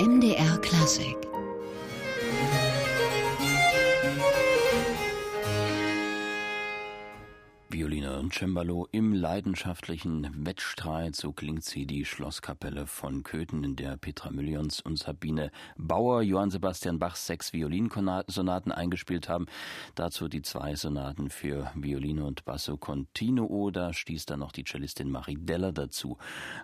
MDR Klassik Cembalo im leidenschaftlichen Wettstreit. So klingt sie, die Schlosskapelle von Köthen, in der Petra Millions und Sabine Bauer Johann Sebastian Bachs sechs Violinsonaten eingespielt haben. Dazu die zwei Sonaten für Violine und Basso Continuo. Da stieß dann noch die Cellistin Marie Deller dazu.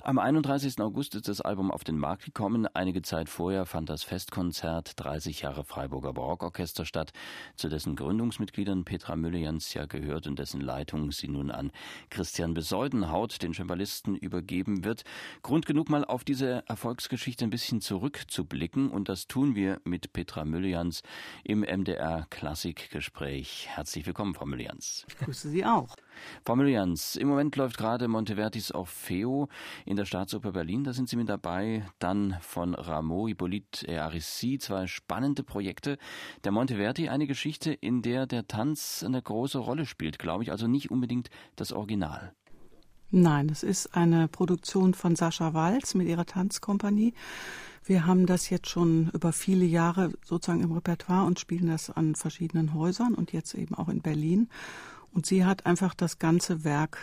Am 31. August ist das Album auf den Markt gekommen. Einige Zeit vorher fand das Festkonzert 30 Jahre Freiburger Barockorchester statt, zu dessen Gründungsmitgliedern Petra Millions ja gehört und dessen Leitung sie nun an Christian Beseudenhaut, den Cembalisten, übergeben wird. Grund genug, mal auf diese Erfolgsgeschichte ein bisschen zurückzublicken und das tun wir mit Petra Müllians im MDR Klassikgespräch. Herzlich willkommen, Frau Müllians. Ich grüße Sie auch. Frau Müllians, im Moment läuft gerade Montevertis Orfeo in der Staatsoper Berlin. Da sind Sie mit dabei. Dann von Rameau, Hippolyte et Arissi, zwei spannende Projekte. Der Monteverti, eine Geschichte, in der der Tanz eine große Rolle spielt, glaube ich. Also nicht unbedingt das Original. Nein, es ist eine Produktion von Sascha Walz mit ihrer Tanzkompanie. Wir haben das jetzt schon über viele Jahre sozusagen im Repertoire und spielen das an verschiedenen Häusern und jetzt eben auch in Berlin. Und sie hat einfach das ganze Werk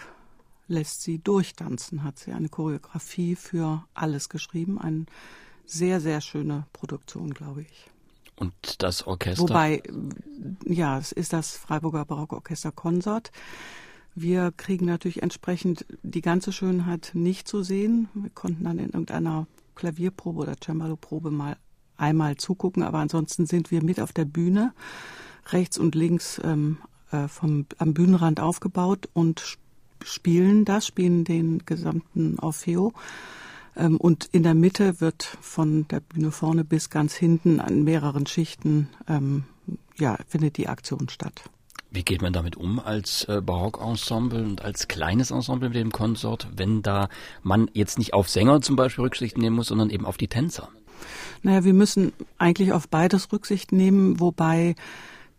lässt sie durchtanzen, hat sie eine Choreografie für alles geschrieben. Eine sehr, sehr schöne Produktion, glaube ich. Und das Orchester? Wobei, ja, es ist das Freiburger Barockorchester Konsort. Wir kriegen natürlich entsprechend die ganze Schönheit nicht zu sehen. Wir konnten dann in irgendeiner Klavierprobe oder Cembalo-Probe mal einmal zugucken, aber ansonsten sind wir mit auf der Bühne, rechts und links ähm, äh, vom, am Bühnenrand aufgebaut und spielen das, spielen den gesamten Orfeo ähm, und in der Mitte wird von der Bühne vorne bis ganz hinten an mehreren Schichten ähm, ja, findet die Aktion statt. Wie geht man damit um als äh, Barockensemble und als kleines Ensemble mit dem Konsort, wenn da man jetzt nicht auf Sänger zum Beispiel Rücksicht nehmen muss, sondern eben auf die Tänzer? Naja, wir müssen eigentlich auf beides Rücksicht nehmen, wobei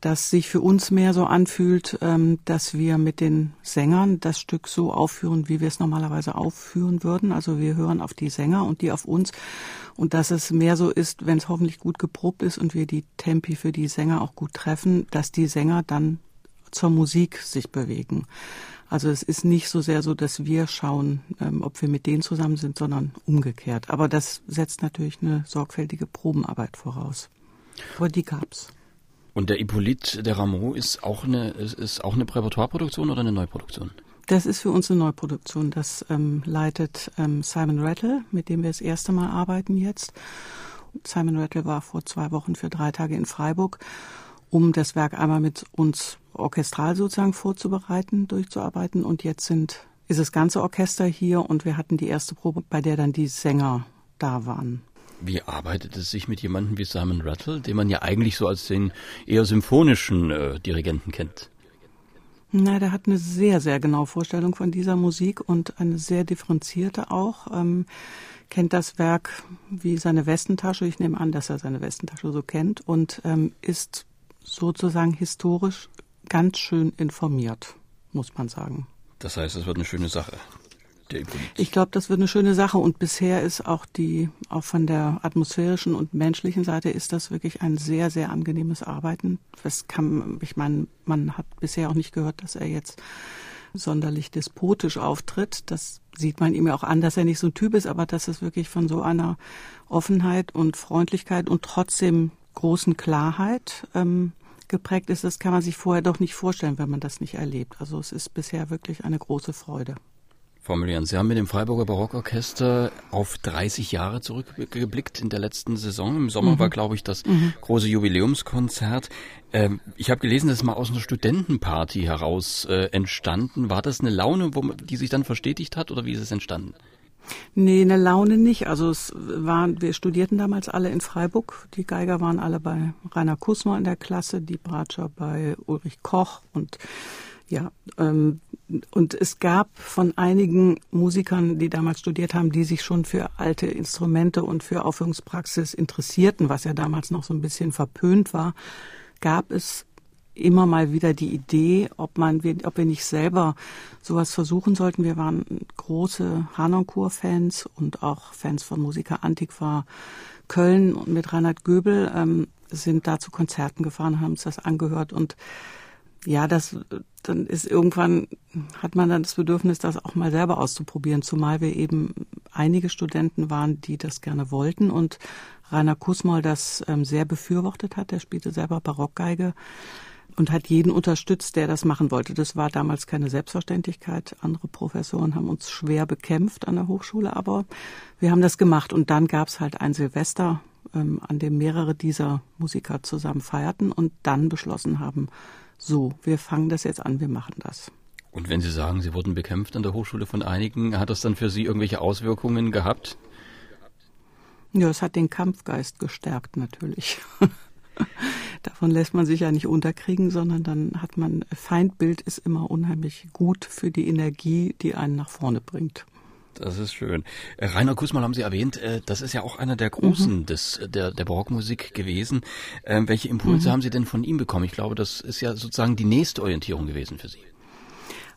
das sich für uns mehr so anfühlt, ähm, dass wir mit den Sängern das Stück so aufführen, wie wir es normalerweise aufführen würden. Also wir hören auf die Sänger und die auf uns. Und dass es mehr so ist, wenn es hoffentlich gut geprobt ist und wir die Tempi für die Sänger auch gut treffen, dass die Sänger dann zur Musik sich bewegen. Also es ist nicht so sehr so, dass wir schauen, ähm, ob wir mit denen zusammen sind, sondern umgekehrt. Aber das setzt natürlich eine sorgfältige Probenarbeit voraus. Aber die gab's. Und der Hippolyte der Rameau ist auch eine, ist auch eine Präparatoireproduktion oder eine Neuproduktion? Das ist für uns eine Neuproduktion. Das ähm, leitet ähm, Simon Rattle, mit dem wir das erste Mal arbeiten jetzt. Simon Rattle war vor zwei Wochen für drei Tage in Freiburg, um das Werk einmal mit uns orchestral sozusagen vorzubereiten, durchzuarbeiten. Und jetzt sind, ist das ganze Orchester hier und wir hatten die erste Probe, bei der dann die Sänger da waren. Wie arbeitet es sich mit jemandem wie Simon Rattle, den man ja eigentlich so als den eher symphonischen äh, Dirigenten kennt? Na, der hat eine sehr, sehr genaue Vorstellung von dieser Musik und eine sehr differenzierte auch. Ähm, kennt das Werk wie seine Westentasche. Ich nehme an, dass er seine Westentasche so kennt und ähm, ist sozusagen historisch ganz schön informiert, muss man sagen. Das heißt, es wird eine schöne Sache der Hippolyt? Ich glaube, das wird eine schöne Sache und bisher ist auch die, auch von der atmosphärischen und menschlichen Seite ist das wirklich ein sehr, sehr angenehmes Arbeiten. Das kann, ich meine, man hat bisher auch nicht gehört, dass er jetzt sonderlich despotisch auftritt. Das sieht man ihm ja auch an, dass er nicht so ein Typ ist, aber dass es wirklich von so einer Offenheit und Freundlichkeit und trotzdem großen Klarheit ähm, geprägt ist, das kann man sich vorher doch nicht vorstellen, wenn man das nicht erlebt. Also es ist bisher wirklich eine große Freude. Frau Millian, Sie haben mit dem Freiburger Barockorchester auf 30 Jahre zurückgeblickt in der letzten Saison. Im Sommer mhm. war, glaube ich, das mhm. große Jubiläumskonzert. Ähm, ich habe gelesen, das ist mal aus einer Studentenparty heraus äh, entstanden. War das eine Laune, wo, die sich dann verstetigt hat oder wie ist es entstanden? Nee, eine Laune nicht. Also es waren, wir studierten damals alle in Freiburg. Die Geiger waren alle bei Rainer Kusmer in der Klasse, die Bratscher bei Ulrich Koch und ja, ähm, und es gab von einigen Musikern, die damals studiert haben, die sich schon für alte Instrumente und für Aufführungspraxis interessierten, was ja damals noch so ein bisschen verpönt war, gab es immer mal wieder die Idee, ob man, ob wir nicht selber sowas versuchen sollten. Wir waren große Harnoncourt-Fans und auch Fans von Musiker Antiqua Köln und mit Reinhard Göbel ähm, sind da zu Konzerten gefahren, haben uns das angehört und ja, das dann ist irgendwann hat man dann das Bedürfnis, das auch mal selber auszuprobieren, zumal wir eben einige Studenten waren, die das gerne wollten und Rainer Kusmol das ähm, sehr befürwortet hat. Er spielte selber Barockgeige und hat jeden unterstützt, der das machen wollte. Das war damals keine Selbstverständlichkeit. Andere Professoren haben uns schwer bekämpft an der Hochschule, aber wir haben das gemacht. Und dann gab es halt ein Silvester, ähm, an dem mehrere dieser Musiker zusammen feierten und dann beschlossen haben, so, wir fangen das jetzt an, wir machen das. Und wenn Sie sagen, Sie wurden bekämpft an der Hochschule von einigen, hat das dann für Sie irgendwelche Auswirkungen gehabt? Ja, es hat den Kampfgeist gestärkt natürlich. Davon lässt man sich ja nicht unterkriegen, sondern dann hat man, Feindbild ist immer unheimlich gut für die Energie, die einen nach vorne bringt. Das ist schön. Äh, Rainer Kusmal haben Sie erwähnt, äh, das ist ja auch einer der Großen mhm. des, der, der Barockmusik gewesen. Ähm, welche Impulse mhm. haben Sie denn von ihm bekommen? Ich glaube, das ist ja sozusagen die nächste Orientierung gewesen für Sie.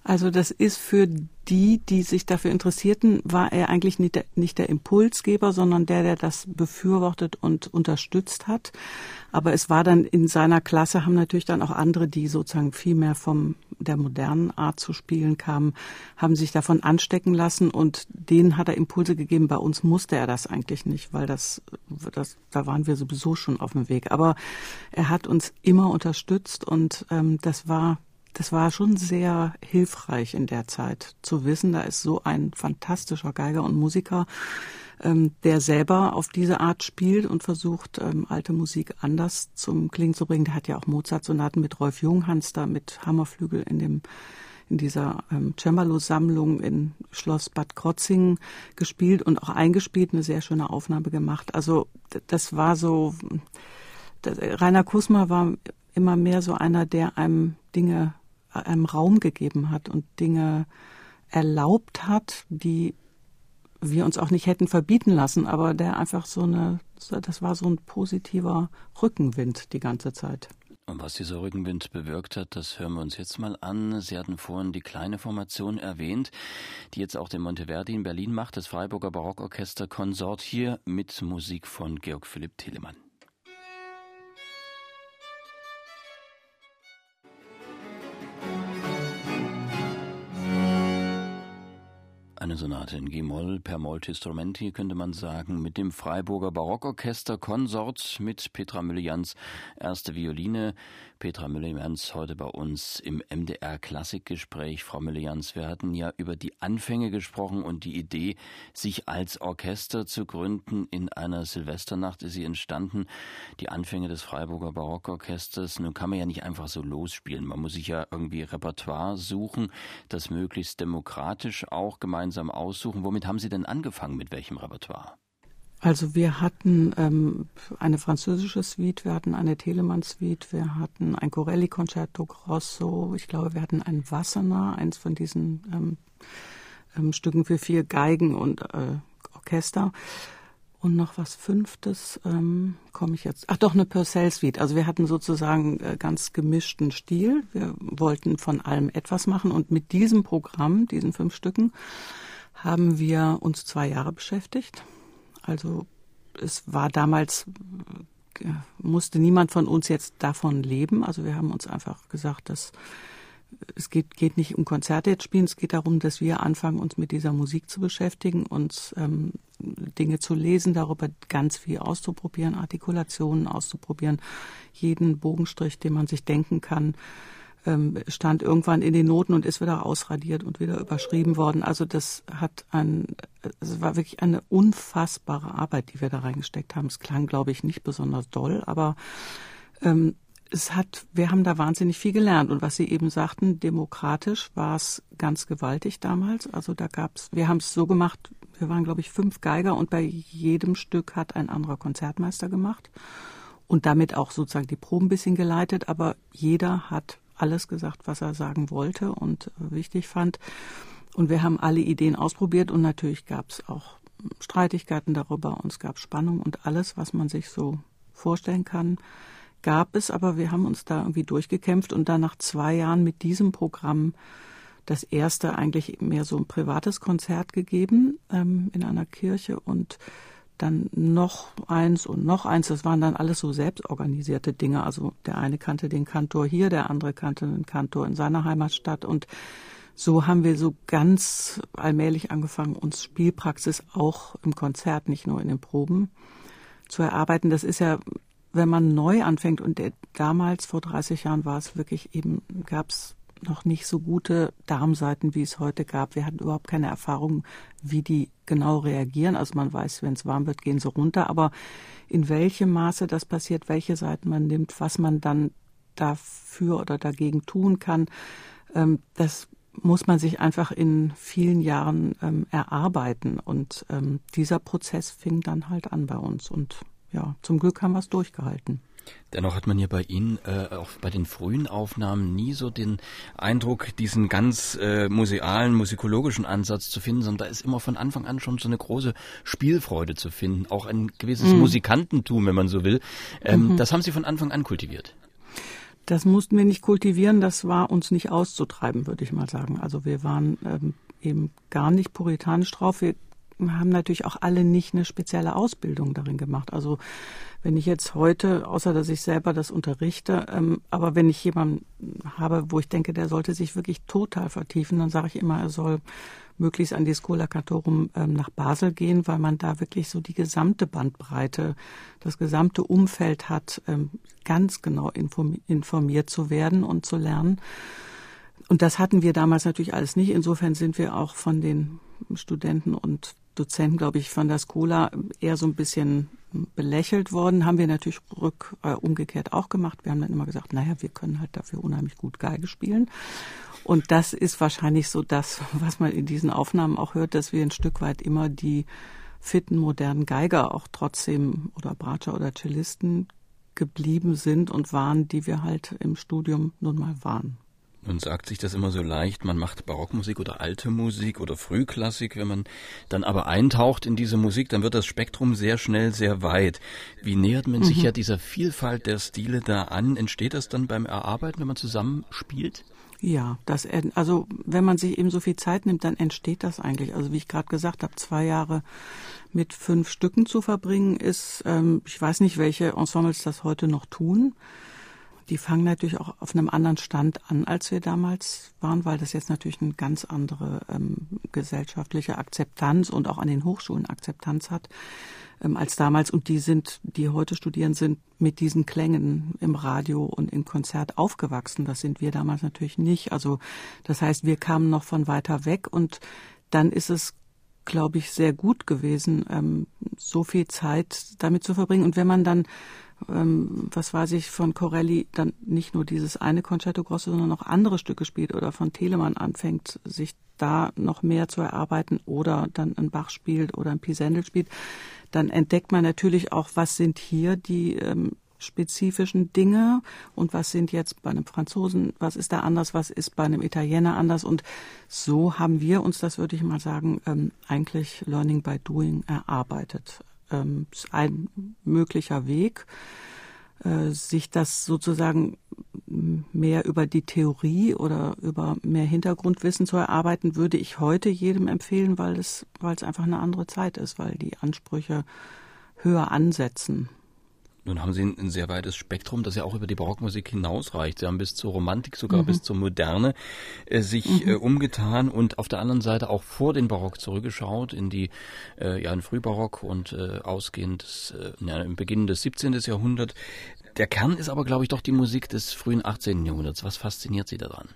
Also das ist für die, die sich dafür interessierten, war er eigentlich nicht der, nicht der Impulsgeber, sondern der, der das befürwortet und unterstützt hat. Aber es war dann in seiner Klasse, haben natürlich dann auch andere, die sozusagen viel mehr vom der modernen Art zu spielen kamen, haben sich davon anstecken lassen und denen hat er Impulse gegeben. Bei uns musste er das eigentlich nicht, weil das, das da waren wir sowieso schon auf dem Weg. Aber er hat uns immer unterstützt und ähm, das war das war schon sehr hilfreich in der Zeit zu wissen, da ist so ein fantastischer Geiger und Musiker, ähm, der selber auf diese Art spielt und versucht, ähm, alte Musik anders zum Klingen zu bringen. Der hat ja auch Mozart-Sonaten mit Rolf Junghans da mit Hammerflügel in dem in dieser ähm, Cembalo-Sammlung in Schloss Bad Krotzingen gespielt und auch eingespielt, eine sehr schöne Aufnahme gemacht. Also das war so, das, Rainer Kusma war immer mehr so einer, der einem Dinge einem Raum gegeben hat und Dinge erlaubt hat, die wir uns auch nicht hätten verbieten lassen, aber der einfach so eine, das war so ein positiver Rückenwind die ganze Zeit. Und was dieser Rückenwind bewirkt hat, das hören wir uns jetzt mal an. Sie hatten vorhin die kleine Formation erwähnt, die jetzt auch den Monteverdi in Berlin macht, das Freiburger Barockorchester Konsort hier mit Musik von Georg Philipp Telemann. Eine Sonate in G-Moll per Moltistrumenti könnte man sagen, mit dem Freiburger Barockorchester Konsort mit Petra Müller-Jans erste Violine. Petra Müller-Jans heute bei uns im MDR Klassikgespräch. Frau Müller-Jans, wir hatten ja über die Anfänge gesprochen und die Idee, sich als Orchester zu gründen. In einer Silvesternacht ist sie entstanden. Die Anfänge des Freiburger Barockorchesters. Nun kann man ja nicht einfach so losspielen. Man muss sich ja irgendwie Repertoire suchen, das möglichst demokratisch auch gemeinsam gemeinsam aussuchen. Womit haben Sie denn angefangen? Mit welchem Repertoire? Also wir hatten ähm, eine französische Suite, wir hatten eine Telemann-Suite, wir hatten ein Corelli-Concerto Grosso, ich glaube, wir hatten ein Wassener, eins von diesen ähm, ähm, Stücken für vier Geigen und äh, Orchester. Und noch was Fünftes ähm, komme ich jetzt. Ach doch, eine Purcell Suite. Also wir hatten sozusagen äh, ganz gemischten Stil. Wir wollten von allem etwas machen und mit diesem Programm, diesen fünf Stücken, haben wir uns zwei Jahre beschäftigt. Also es war damals äh, musste niemand von uns jetzt davon leben. Also wir haben uns einfach gesagt, dass es geht, geht nicht um Konzerte jetzt spielen, es geht darum, dass wir anfangen, uns mit dieser Musik zu beschäftigen, uns ähm, Dinge zu lesen, darüber ganz viel auszuprobieren, Artikulationen auszuprobieren, jeden Bogenstrich, den man sich denken kann, ähm, stand irgendwann in den Noten und ist wieder ausradiert und wieder überschrieben worden. Also das hat ein, es war wirklich eine unfassbare Arbeit, die wir da reingesteckt haben. Es klang, glaube ich, nicht besonders doll, aber ähm, es hat, wir haben da wahnsinnig viel gelernt. Und was Sie eben sagten, demokratisch war es ganz gewaltig damals. Also da gab's, wir haben es so gemacht, wir waren, glaube ich, fünf Geiger und bei jedem Stück hat ein anderer Konzertmeister gemacht und damit auch sozusagen die Proben ein bisschen geleitet. Aber jeder hat alles gesagt, was er sagen wollte und wichtig fand. Und wir haben alle Ideen ausprobiert und natürlich gab es auch Streitigkeiten darüber und es gab Spannung und alles, was man sich so vorstellen kann gab es, aber wir haben uns da irgendwie durchgekämpft und dann nach zwei Jahren mit diesem Programm das erste eigentlich mehr so ein privates Konzert gegeben ähm, in einer Kirche und dann noch eins und noch eins. Das waren dann alles so selbstorganisierte Dinge. Also der eine kannte den Kantor hier, der andere kannte den Kantor in seiner Heimatstadt und so haben wir so ganz allmählich angefangen, uns Spielpraxis auch im Konzert, nicht nur in den Proben zu erarbeiten. Das ist ja, wenn man neu anfängt und der, damals vor 30 Jahren war es wirklich eben, gab es noch nicht so gute Darmseiten, wie es heute gab. Wir hatten überhaupt keine Erfahrung, wie die genau reagieren. Also man weiß, wenn es warm wird, gehen sie runter. Aber in welchem Maße das passiert, welche Seiten man nimmt, was man dann dafür oder dagegen tun kann, ähm, das muss man sich einfach in vielen Jahren ähm, erarbeiten. Und ähm, dieser Prozess fing dann halt an bei uns. Und ja, zum Glück haben wir es durchgehalten. Dennoch hat man hier bei Ihnen äh, auch bei den frühen Aufnahmen nie so den Eindruck, diesen ganz äh, musealen, musikologischen Ansatz zu finden, sondern da ist immer von Anfang an schon so eine große Spielfreude zu finden, auch ein gewisses mhm. Musikantentum, wenn man so will. Ähm, mhm. Das haben Sie von Anfang an kultiviert. Das mussten wir nicht kultivieren, das war uns nicht auszutreiben, würde ich mal sagen. Also wir waren ähm, eben gar nicht puritanisch drauf. Wir haben natürlich auch alle nicht eine spezielle Ausbildung darin gemacht. Also wenn ich jetzt heute, außer dass ich selber das unterrichte, ähm, aber wenn ich jemanden habe, wo ich denke, der sollte sich wirklich total vertiefen, dann sage ich immer, er soll möglichst an die Schola Cantorum ähm, nach Basel gehen, weil man da wirklich so die gesamte Bandbreite, das gesamte Umfeld hat, ähm, ganz genau informiert zu werden und zu lernen. Und das hatten wir damals natürlich alles nicht. Insofern sind wir auch von den Studenten und Dozenten, glaube ich, von der Schola eher so ein bisschen belächelt worden. Haben wir natürlich rück, äh, umgekehrt auch gemacht. Wir haben dann immer gesagt, naja, wir können halt dafür unheimlich gut Geige spielen. Und das ist wahrscheinlich so das, was man in diesen Aufnahmen auch hört, dass wir ein Stück weit immer die fitten, modernen Geiger auch trotzdem oder Bratscher oder Cellisten geblieben sind und waren, die wir halt im Studium nun mal waren. Nun sagt sich das immer so leicht, man macht Barockmusik oder alte Musik oder Frühklassik. Wenn man dann aber eintaucht in diese Musik, dann wird das Spektrum sehr schnell sehr weit. Wie nähert man mhm. sich ja dieser Vielfalt der Stile da an? Entsteht das dann beim Erarbeiten, wenn man zusammenspielt? Ja, das, also wenn man sich eben so viel Zeit nimmt, dann entsteht das eigentlich. Also wie ich gerade gesagt habe, zwei Jahre mit fünf Stücken zu verbringen, ist, ähm, ich weiß nicht, welche Ensembles das heute noch tun die fangen natürlich auch auf einem anderen Stand an, als wir damals waren, weil das jetzt natürlich eine ganz andere ähm, gesellschaftliche Akzeptanz und auch an den Hochschulen Akzeptanz hat ähm, als damals. Und die sind, die heute studieren, sind mit diesen Klängen im Radio und im Konzert aufgewachsen. Das sind wir damals natürlich nicht. Also das heißt, wir kamen noch von weiter weg und dann ist es glaube ich, sehr gut gewesen, ähm, so viel Zeit damit zu verbringen. Und wenn man dann ähm, was weiß ich, von Corelli dann nicht nur dieses eine Concerto Grosso, sondern noch andere Stücke spielt oder von Telemann anfängt, sich da noch mehr zu erarbeiten oder dann ein Bach spielt oder ein Pisendel spielt, dann entdeckt man natürlich auch, was sind hier die ähm, spezifischen Dinge und was sind jetzt bei einem Franzosen, was ist da anders, was ist bei einem Italiener anders und so haben wir uns, das würde ich mal sagen, ähm, eigentlich Learning by Doing erarbeitet ähm, ein möglicher Weg, äh, sich das sozusagen mehr über die Theorie oder über mehr Hintergrundwissen zu erarbeiten, würde ich heute jedem empfehlen, weil es, weil es einfach eine andere Zeit ist, weil die Ansprüche höher ansetzen. Nun haben Sie ein, sehr weites Spektrum, das ja auch über die Barockmusik hinausreicht. Sie haben bis zur Romantik, sogar mhm. bis zur Moderne äh, sich mhm. äh, umgetan und auf der anderen Seite auch vor den Barock zurückgeschaut in die äh, ja in Frühbarock und äh, ausgehend des, äh, ja, im Beginn des 17. Jahrhunderts. Der Kern ist aber, glaube ich, doch die Musik des frühen 18. Jahrhunderts. Was fasziniert Sie daran?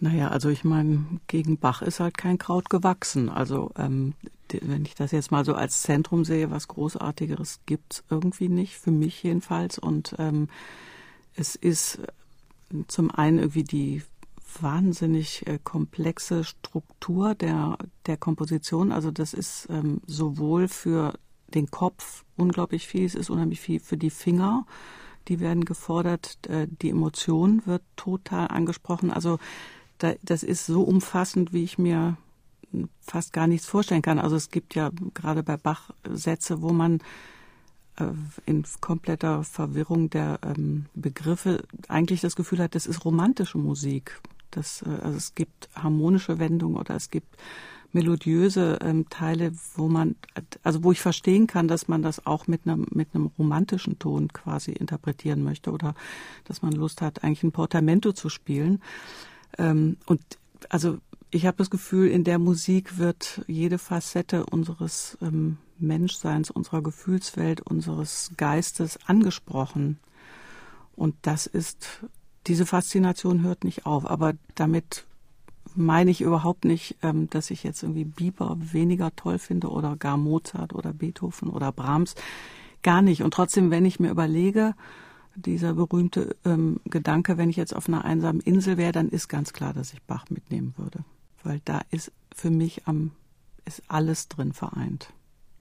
Naja, also ich meine, gegen Bach ist halt kein Kraut gewachsen. Also ähm, wenn ich das jetzt mal so als Zentrum sehe, was Großartigeres gibt es irgendwie nicht, für mich jedenfalls. Und ähm, es ist äh, zum einen irgendwie die wahnsinnig äh, komplexe Struktur der, der Komposition. Also das ist ähm, sowohl für den Kopf unglaublich viel, es ist unheimlich viel für die Finger. Die werden gefordert, äh, die Emotion wird total angesprochen. Also da, das ist so umfassend, wie ich mir fast gar nichts vorstellen kann. Also es gibt ja gerade bei Bach Sätze, wo man äh, in kompletter Verwirrung der ähm, Begriffe eigentlich das Gefühl hat, das ist romantische Musik. Das, äh, also es gibt harmonische Wendungen oder es gibt melodiöse ähm, Teile, wo man, also wo ich verstehen kann, dass man das auch mit einem mit einem romantischen Ton quasi interpretieren möchte oder dass man Lust hat, eigentlich ein Portamento zu spielen. Ähm, und also ich habe das Gefühl, in der Musik wird jede Facette unseres ähm, Menschseins, unserer Gefühlswelt, unseres Geistes angesprochen. Und das ist, diese Faszination hört nicht auf. Aber damit meine ich überhaupt nicht, ähm, dass ich jetzt irgendwie Bieber weniger toll finde oder gar Mozart oder Beethoven oder Brahms. Gar nicht. Und trotzdem, wenn ich mir überlege, dieser berühmte ähm, Gedanke, wenn ich jetzt auf einer einsamen Insel wäre, dann ist ganz klar, dass ich Bach mitnehmen würde. Weil da ist für mich am, ist alles drin vereint.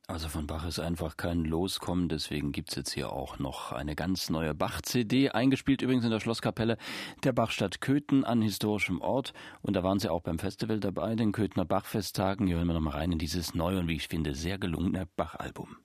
Also von Bach ist einfach kein Loskommen, deswegen gibt es jetzt hier auch noch eine ganz neue Bach-CD, eingespielt übrigens in der Schlosskapelle der Bachstadt Köthen an historischem Ort. Und da waren sie auch beim Festival dabei, den Köthener Bachfesttagen. Hier hören wir nochmal rein in dieses neue und wie ich finde sehr gelungene Bach-Album.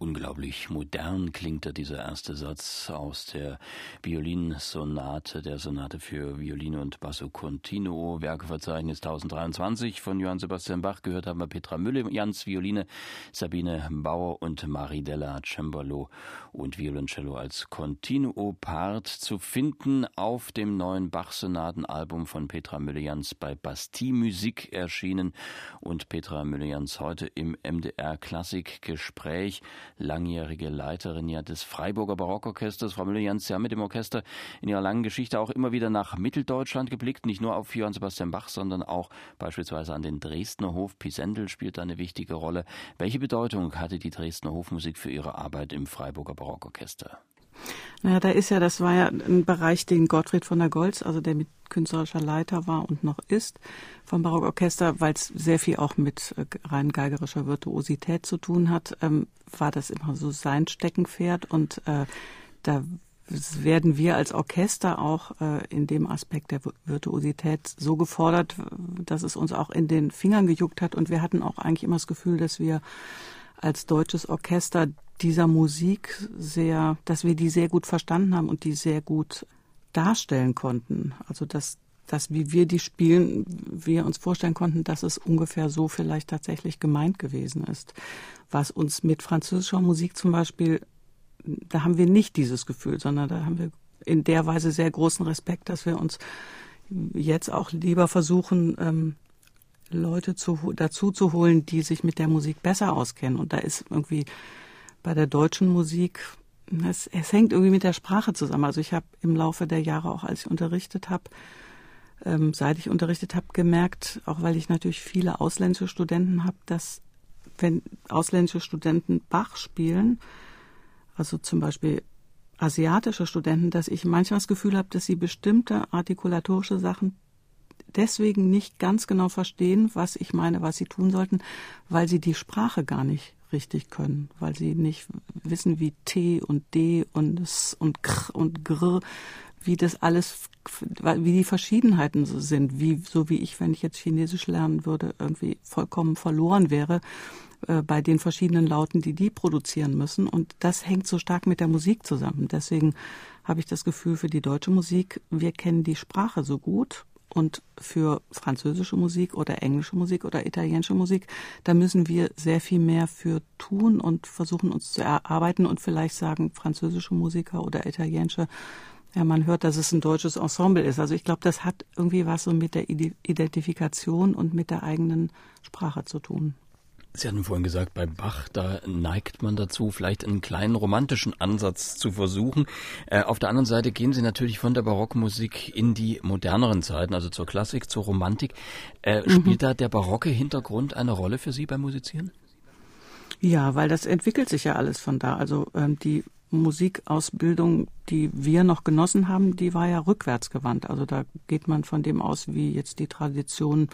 Unglaublich modern klingt da dieser erste Satz aus der Violinsonate, der Sonate für Violine und Basso Continuo, Werkeverzeichnis 1023 von Johann Sebastian Bach. Gehört haben wir Petra Mülle, Jans Violine, Sabine Bauer und Maridella Cembalo und Violoncello als Continuo-Part zu finden auf dem neuen Bach-Sonatenalbum von Petra Mülle-Jans bei Bastille Musik erschienen. Und Petra Mülle-Jans heute im MDR Klassik-Gespräch langjährige Leiterin ja des Freiburger Barockorchesters. Frau Müller-Jans, Sie haben mit dem Orchester in Ihrer langen Geschichte auch immer wieder nach Mitteldeutschland geblickt, nicht nur auf Johann Sebastian Bach, sondern auch beispielsweise an den Dresdner Hof. Pisendel spielt da eine wichtige Rolle. Welche Bedeutung hatte die Dresdner Hofmusik für Ihre Arbeit im Freiburger Barockorchester? Naja, da ist ja, das war ja ein Bereich, den Gottfried von der Goltz, also der mit künstlerischer Leiter war und noch ist vom Barockorchester, weil es sehr viel auch mit äh, rein geigerischer Virtuosität zu tun hat, ähm, war das immer so sein Steckenpferd und äh, da werden wir als Orchester auch äh, in dem Aspekt der Virtuosität so gefordert, dass es uns auch in den Fingern gejuckt hat und wir hatten auch eigentlich immer das Gefühl, dass wir als deutsches Orchester dieser Musik sehr, dass wir die sehr gut verstanden haben und die sehr gut darstellen konnten. Also dass, dass wie wir die spielen, wir uns vorstellen konnten, dass es ungefähr so vielleicht tatsächlich gemeint gewesen ist. Was uns mit französischer Musik zum Beispiel, da haben wir nicht dieses Gefühl, sondern da haben wir in der Weise sehr großen Respekt, dass wir uns jetzt auch lieber versuchen, ähm, Leute zu, dazu zu holen, die sich mit der Musik besser auskennen. Und da ist irgendwie bei der deutschen Musik, es, es hängt irgendwie mit der Sprache zusammen. Also ich habe im Laufe der Jahre, auch als ich unterrichtet habe, ähm, seit ich unterrichtet habe, gemerkt, auch weil ich natürlich viele ausländische Studenten habe, dass wenn ausländische Studenten Bach spielen, also zum Beispiel asiatische Studenten, dass ich manchmal das Gefühl habe, dass sie bestimmte artikulatorische Sachen deswegen nicht ganz genau verstehen, was ich meine, was sie tun sollten, weil sie die Sprache gar nicht richtig können, weil sie nicht wissen, wie T und D und S und Kr und Gr, wie das alles, wie die Verschiedenheiten so sind, wie, so wie ich, wenn ich jetzt Chinesisch lernen würde, irgendwie vollkommen verloren wäre äh, bei den verschiedenen Lauten, die die produzieren müssen. Und das hängt so stark mit der Musik zusammen. Deswegen habe ich das Gefühl, für die deutsche Musik, wir kennen die Sprache so gut und für französische Musik oder englische Musik oder italienische Musik, da müssen wir sehr viel mehr für tun und versuchen uns zu erarbeiten und vielleicht sagen französische Musiker oder italienische, ja, man hört, dass es ein deutsches Ensemble ist. Also ich glaube, das hat irgendwie was so mit der Identifikation und mit der eigenen Sprache zu tun. Sie hatten vorhin gesagt, bei Bach, da neigt man dazu, vielleicht einen kleinen romantischen Ansatz zu versuchen. Äh, auf der anderen Seite gehen Sie natürlich von der Barockmusik in die moderneren Zeiten, also zur Klassik, zur Romantik. Äh, mhm. Spielt da der barocke Hintergrund eine Rolle für Sie beim Musizieren? Ja, weil das entwickelt sich ja alles von da. Also ähm, die Musikausbildung, die wir noch genossen haben, die war ja rückwärtsgewandt. Also da geht man von dem aus, wie jetzt die Tradition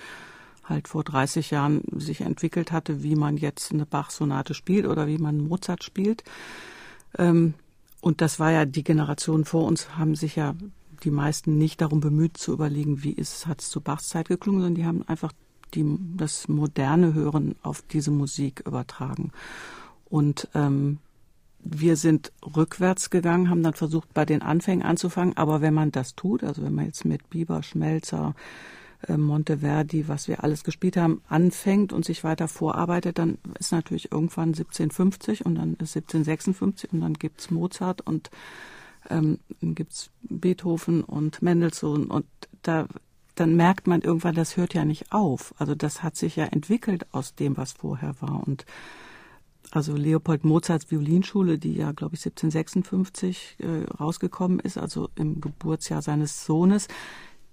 halt vor 30 Jahren sich entwickelt hatte, wie man jetzt eine Bach-Sonate spielt oder wie man Mozart spielt. Ähm, und das war ja die Generation vor uns, haben sich ja die meisten nicht darum bemüht zu überlegen, wie ist, hat es zu Bachs Zeit geklungen, sondern die haben einfach die, das moderne Hören auf diese Musik übertragen. Und ähm, wir sind rückwärts gegangen, haben dann versucht, bei den Anfängen anzufangen. Aber wenn man das tut, also wenn man jetzt mit Bieber, Schmelzer, Monteverdi, was wir alles gespielt haben, anfängt und sich weiter vorarbeitet, dann ist natürlich irgendwann 1750 und dann ist 1756 und dann gibt's Mozart und ähm, gibt's Beethoven und Mendelssohn und da dann merkt man irgendwann, das hört ja nicht auf. Also das hat sich ja entwickelt aus dem, was vorher war und also Leopold Mozarts Violinschule, die ja, glaube ich, 1756 äh, rausgekommen ist, also im Geburtsjahr seines Sohnes,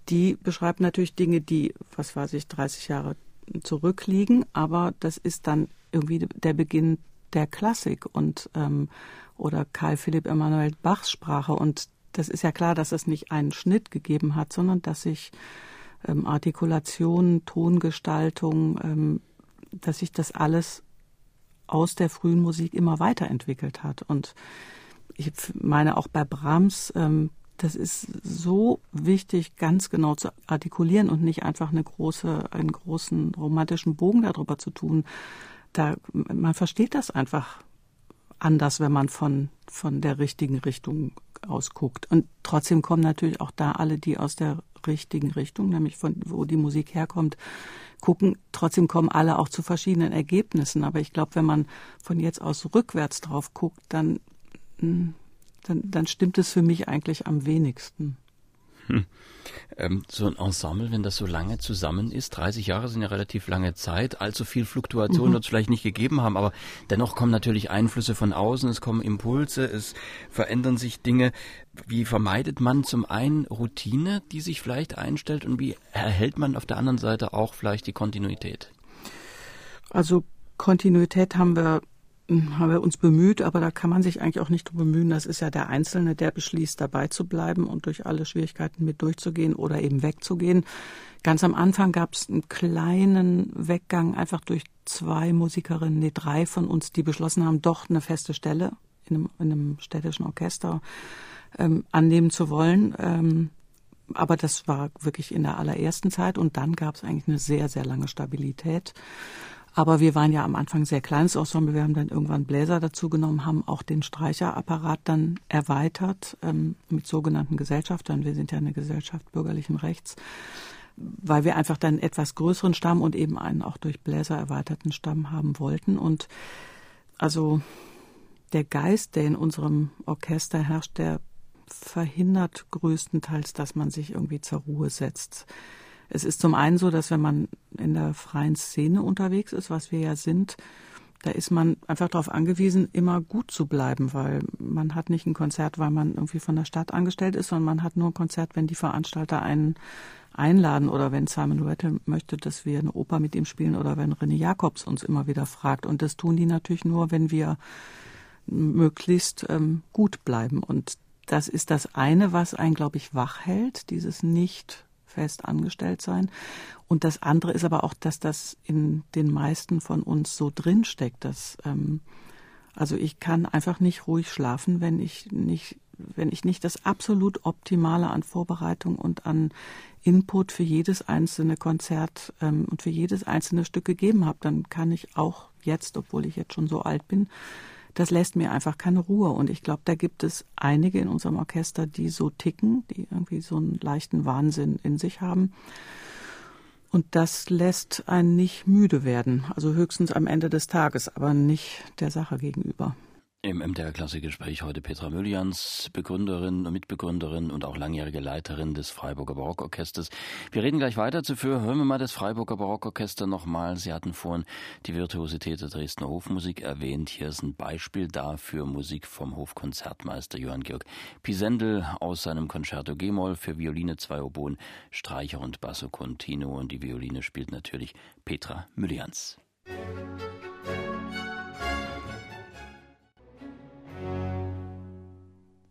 die beschreibt natürlich Dinge, die, was weiß ich, 30 Jahre zurückliegen, aber das ist dann irgendwie der Beginn der Klassik und ähm, oder Karl Philipp Emanuel Bachs Sprache und das ist ja klar, dass es nicht einen Schnitt gegeben hat, sondern dass sich ähm, Artikulation, Tongestaltung, ähm, dass sich das alles aus der frühen Musik immer weiterentwickelt hat. Und ich meine auch bei Brahms, ähm, das ist so wichtig, ganz genau zu artikulieren und nicht einfach eine große, einen großen romantischen Bogen darüber zu tun. Da, man versteht das einfach anders, wenn man von, von der richtigen Richtung ausguckt. Und trotzdem kommen natürlich auch da alle, die aus der richtigen Richtung, nämlich von wo die Musik herkommt, gucken. Trotzdem kommen alle auch zu verschiedenen Ergebnissen. Aber ich glaube, wenn man von jetzt aus rückwärts drauf guckt, dann, hm, dann, dann stimmt es für mich eigentlich am wenigsten. Hm. Ähm, so ein Ensemble, wenn das so lange zusammen ist, 30 Jahre sind ja relativ lange Zeit, allzu viel Fluktuation mhm. wird es vielleicht nicht gegeben haben, aber dennoch kommen natürlich Einflüsse von außen, es kommen Impulse, es verändern sich Dinge. Wie vermeidet man zum einen Routine, die sich vielleicht einstellt und wie erhält man auf der anderen Seite auch vielleicht die Kontinuität? Also Kontinuität haben wir haben wir uns bemüht, aber da kann man sich eigentlich auch nicht drum bemühen. Das ist ja der Einzelne, der beschließt, dabei zu bleiben und durch alle Schwierigkeiten mit durchzugehen oder eben wegzugehen. Ganz am Anfang gab es einen kleinen Weggang, einfach durch zwei Musikerinnen, nee, drei von uns, die beschlossen haben, doch eine feste Stelle in einem, in einem städtischen Orchester ähm, annehmen zu wollen. Ähm, aber das war wirklich in der allerersten Zeit und dann gab es eigentlich eine sehr, sehr lange Stabilität. Aber wir waren ja am Anfang sehr kleines Ensemble. Wir haben dann irgendwann Bläser dazu genommen, haben auch den Streicherapparat dann erweitert ähm, mit sogenannten Gesellschaftern. Wir sind ja eine Gesellschaft bürgerlichen Rechts, weil wir einfach dann etwas größeren Stamm und eben einen auch durch Bläser erweiterten Stamm haben wollten. Und also der Geist, der in unserem Orchester herrscht, der verhindert größtenteils, dass man sich irgendwie zur Ruhe setzt. Es ist zum einen so, dass wenn man in der freien Szene unterwegs ist, was wir ja sind, da ist man einfach darauf angewiesen, immer gut zu bleiben, weil man hat nicht ein Konzert, weil man irgendwie von der Stadt angestellt ist, sondern man hat nur ein Konzert, wenn die Veranstalter einen einladen oder wenn Simon Rattle möchte, dass wir eine Oper mit ihm spielen oder wenn René Jacobs uns immer wieder fragt. Und das tun die natürlich nur, wenn wir möglichst ähm, gut bleiben. Und das ist das eine, was einen, glaube ich, wach hält, dieses nicht fest angestellt sein. Und das andere ist aber auch, dass das in den meisten von uns so drinsteckt, dass ähm, also ich kann einfach nicht ruhig schlafen, wenn ich nicht, wenn ich nicht das absolut Optimale an Vorbereitung und an Input für jedes einzelne Konzert ähm, und für jedes einzelne Stück gegeben habe, dann kann ich auch jetzt, obwohl ich jetzt schon so alt bin, das lässt mir einfach keine Ruhe. Und ich glaube, da gibt es einige in unserem Orchester, die so ticken, die irgendwie so einen leichten Wahnsinn in sich haben. Und das lässt einen nicht müde werden. Also höchstens am Ende des Tages, aber nicht der Sache gegenüber. Im MDR Klasse-Gespräch heute Petra Müllians, Begründerin, Mitbegründerin und auch langjährige Leiterin des Freiburger Barockorchesters. Wir reden gleich weiter. Zuvor hören wir mal das Freiburger Barockorchester nochmal. Sie hatten vorhin die Virtuosität der Dresdner Hofmusik erwähnt. Hier ist ein Beispiel dafür Musik vom Hofkonzertmeister Johann Georg Pisendel aus seinem Concerto G-Moll für Violine, zwei Oboen, Streicher und Basso Continuo. Und die Violine spielt natürlich Petra Müllians.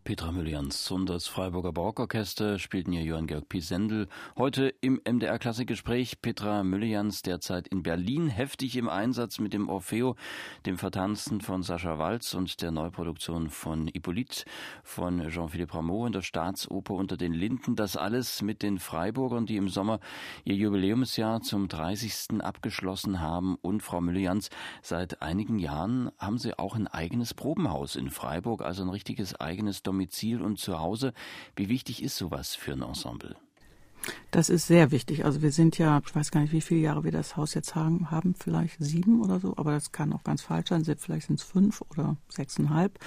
Petra Müllians und das Freiburger Barockorchester spielten hier Johann Georg Pisendel. Heute im MDR Klassikgespräch Petra Müllians derzeit in Berlin heftig im Einsatz mit dem Orfeo, dem Vertanzen von Sascha Walz und der Neuproduktion von Hippolyte von Jean-Philippe Rameau in der Staatsoper unter den Linden. Das alles mit den Freiburgern, die im Sommer ihr Jubiläumsjahr zum 30. abgeschlossen haben. Und Frau Müllians, seit einigen Jahren haben Sie auch ein eigenes Probenhaus in Freiburg, also ein richtiges eigenes Domizil und Zuhause. Wie wichtig ist sowas für ein Ensemble? Das ist sehr wichtig. Also wir sind ja, ich weiß gar nicht, wie viele Jahre wir das Haus jetzt haben, haben vielleicht sieben oder so, aber das kann auch ganz falsch sein. Vielleicht sind es fünf oder sechseinhalb.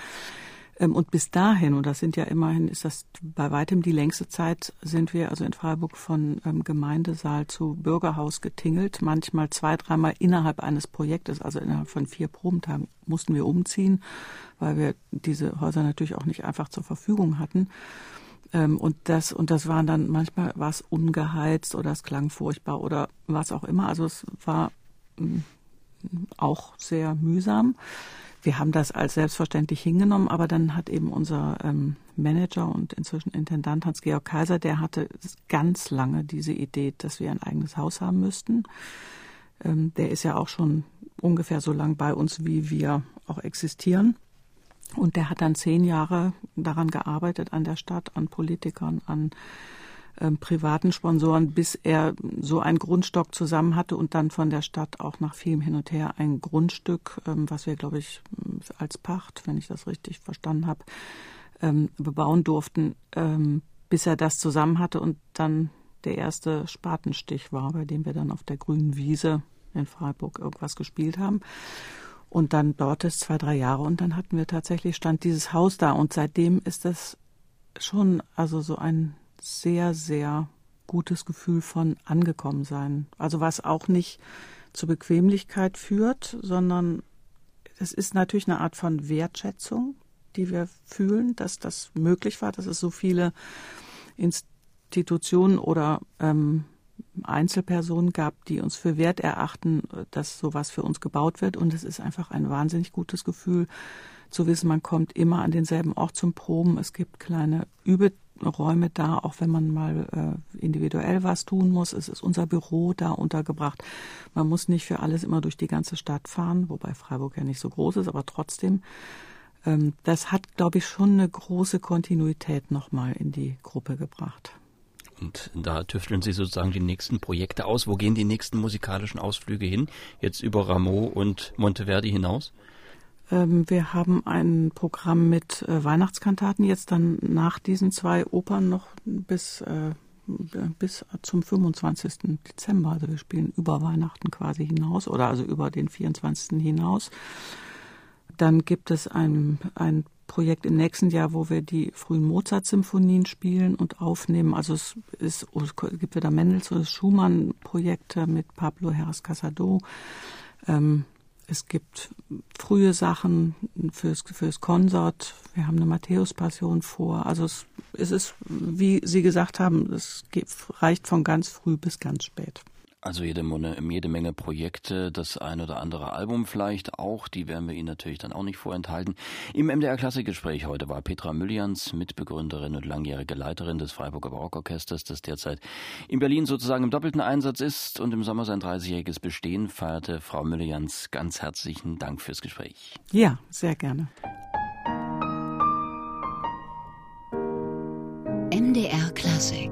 Ähm, und bis dahin, und das sind ja immerhin, ist das bei weitem die längste Zeit, sind wir also in Freiburg von ähm, Gemeindesaal zu Bürgerhaus getingelt. Manchmal zwei, dreimal innerhalb eines Projektes, also innerhalb von vier Probentagen mussten wir umziehen, weil wir diese Häuser natürlich auch nicht einfach zur Verfügung hatten. Ähm, und das, und das waren dann manchmal war es ungeheizt oder es klang furchtbar oder was auch immer. Also es war auch sehr mühsam wir haben das als selbstverständlich hingenommen, aber dann hat eben unser ähm, Manager und inzwischen Intendant Hans-Georg Kaiser, der hatte ganz lange diese Idee, dass wir ein eigenes Haus haben müssten. Ähm, der ist ja auch schon ungefähr so lang bei uns, wie wir auch existieren. Und der hat dann zehn Jahre daran gearbeitet, an der Stadt, an Politikern, an ähm, privaten Sponsoren, bis er so einen Grundstock zusammen hatte und dann von der Stadt auch nach vielem Hin und Her ein Grundstück, ähm, was wir, glaube ich, als Pacht, wenn ich das richtig verstanden habe, ähm, bebauen durften, ähm, bis er das zusammen hatte und dann der erste Spatenstich war, bei dem wir dann auf der grünen Wiese in Freiburg irgendwas gespielt haben. Und dann dauerte es zwei, drei Jahre und dann hatten wir tatsächlich, stand dieses Haus da und seitdem ist das schon also so ein sehr, sehr gutes Gefühl von angekommen sein. Also was auch nicht zur Bequemlichkeit führt, sondern es ist natürlich eine Art von Wertschätzung, die wir fühlen, dass das möglich war, dass es so viele Institutionen oder ähm, Einzelpersonen gab, die uns für wert erachten, dass sowas für uns gebaut wird. Und es ist einfach ein wahnsinnig gutes Gefühl zu wissen, man kommt immer an denselben Ort zum Proben. Es gibt kleine Übe Räume da, auch wenn man mal äh, individuell was tun muss. Es ist unser Büro da untergebracht. Man muss nicht für alles immer durch die ganze Stadt fahren, wobei Freiburg ja nicht so groß ist, aber trotzdem. Ähm, das hat, glaube ich, schon eine große Kontinuität nochmal in die Gruppe gebracht. Und da tüfteln Sie sozusagen die nächsten Projekte aus. Wo gehen die nächsten musikalischen Ausflüge hin? Jetzt über Rameau und Monteverdi hinaus? Ähm, wir haben ein Programm mit äh, Weihnachtskantaten jetzt dann nach diesen zwei Opern noch bis, äh, bis zum 25. Dezember. Also wir spielen über Weihnachten quasi hinaus oder also über den 24. hinaus. Dann gibt es ein, ein Projekt im nächsten Jahr, wo wir die frühen Mozart-Symphonien spielen und aufnehmen. Also es, ist, es gibt wieder Mendelssohn, Schumann-Projekte mit Pablo Heras Casado. Ähm, es gibt frühe Sachen fürs, fürs Konsort. Wir haben eine Matthäus-Passion vor. Also es, es ist, wie Sie gesagt haben, es reicht von ganz früh bis ganz spät. Also jede, jede Menge Projekte, das ein oder andere Album vielleicht auch, die werden wir Ihnen natürlich dann auch nicht vorenthalten. Im MDR Klassikgespräch heute war Petra Müllians, Mitbegründerin und langjährige Leiterin des Freiburger Barockorchesters, das derzeit in Berlin sozusagen im doppelten Einsatz ist und im Sommer sein 30-jähriges Bestehen feierte. Frau Müllians, ganz herzlichen Dank fürs Gespräch. Ja, sehr gerne. MDR Klassik